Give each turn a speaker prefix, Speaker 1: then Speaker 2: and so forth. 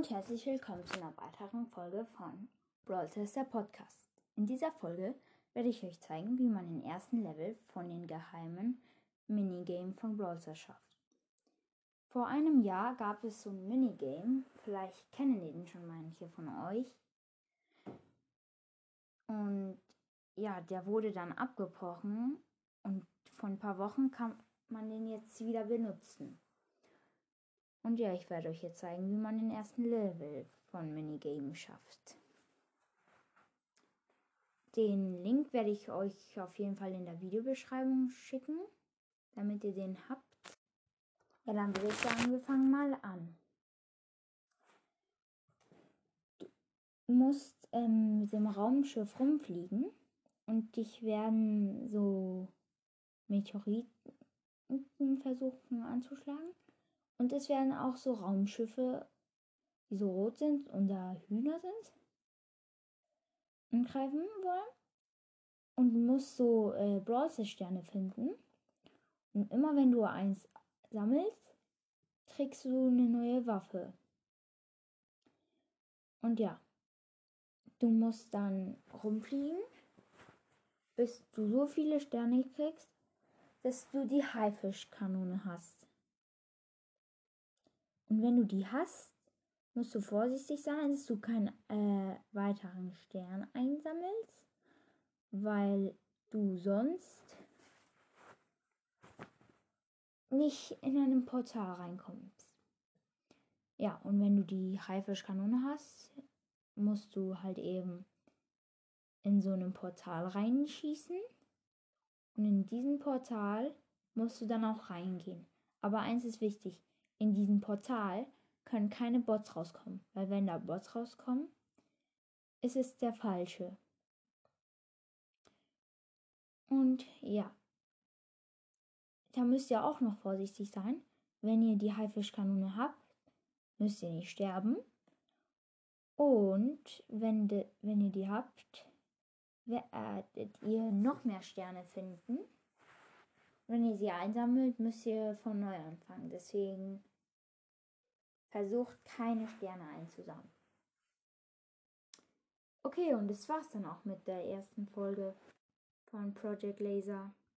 Speaker 1: und herzlich willkommen zu einer weiteren Folge von Brawl Stars, der Podcast. In dieser Folge werde ich euch zeigen, wie man den ersten Level von den geheimen Minigame von Brawl Stars schafft. Vor einem Jahr gab es so ein Minigame, vielleicht kennen den schon manche von euch. Und ja, der wurde dann abgebrochen und vor ein paar Wochen kann man den jetzt wieder benutzen. Und ja, ich werde euch jetzt zeigen, wie man den ersten Level von Minigame schafft. Den Link werde ich euch auf jeden Fall in der Videobeschreibung schicken, damit ihr den habt. Ja, dann würde ich sagen, wir fangen mal an. Du musst ähm, mit dem Raumschiff rumfliegen und dich werden so Meteoriten versuchen anzuschlagen. Und es werden auch so Raumschiffe, die so rot sind und da Hühner sind, angreifen wollen. Und musst so äh, Bronze-Sterne finden. Und immer wenn du eins sammelst, kriegst du eine neue Waffe. Und ja, du musst dann rumfliegen, bis du so viele Sterne kriegst, dass du die Haifischkanone hast. Und wenn du die hast, musst du vorsichtig sein, dass du keinen äh, weiteren Stern einsammelst, weil du sonst nicht in einem Portal reinkommst. Ja, und wenn du die Haifischkanone hast, musst du halt eben in so einem Portal reinschießen. Und in diesem Portal musst du dann auch reingehen. Aber eins ist wichtig, in diesem Portal können keine Bots rauskommen, weil wenn da Bots rauskommen, ist es der falsche. Und ja, da müsst ihr auch noch vorsichtig sein. Wenn ihr die Haifischkanone habt, müsst ihr nicht sterben. Und wenn, de, wenn ihr die habt, werdet ihr noch mehr Sterne finden. wenn ihr sie einsammelt, müsst ihr von neu anfangen. Deswegen versucht keine Sterne einzusammeln. Okay, und das war's dann auch mit der ersten Folge von Project Laser.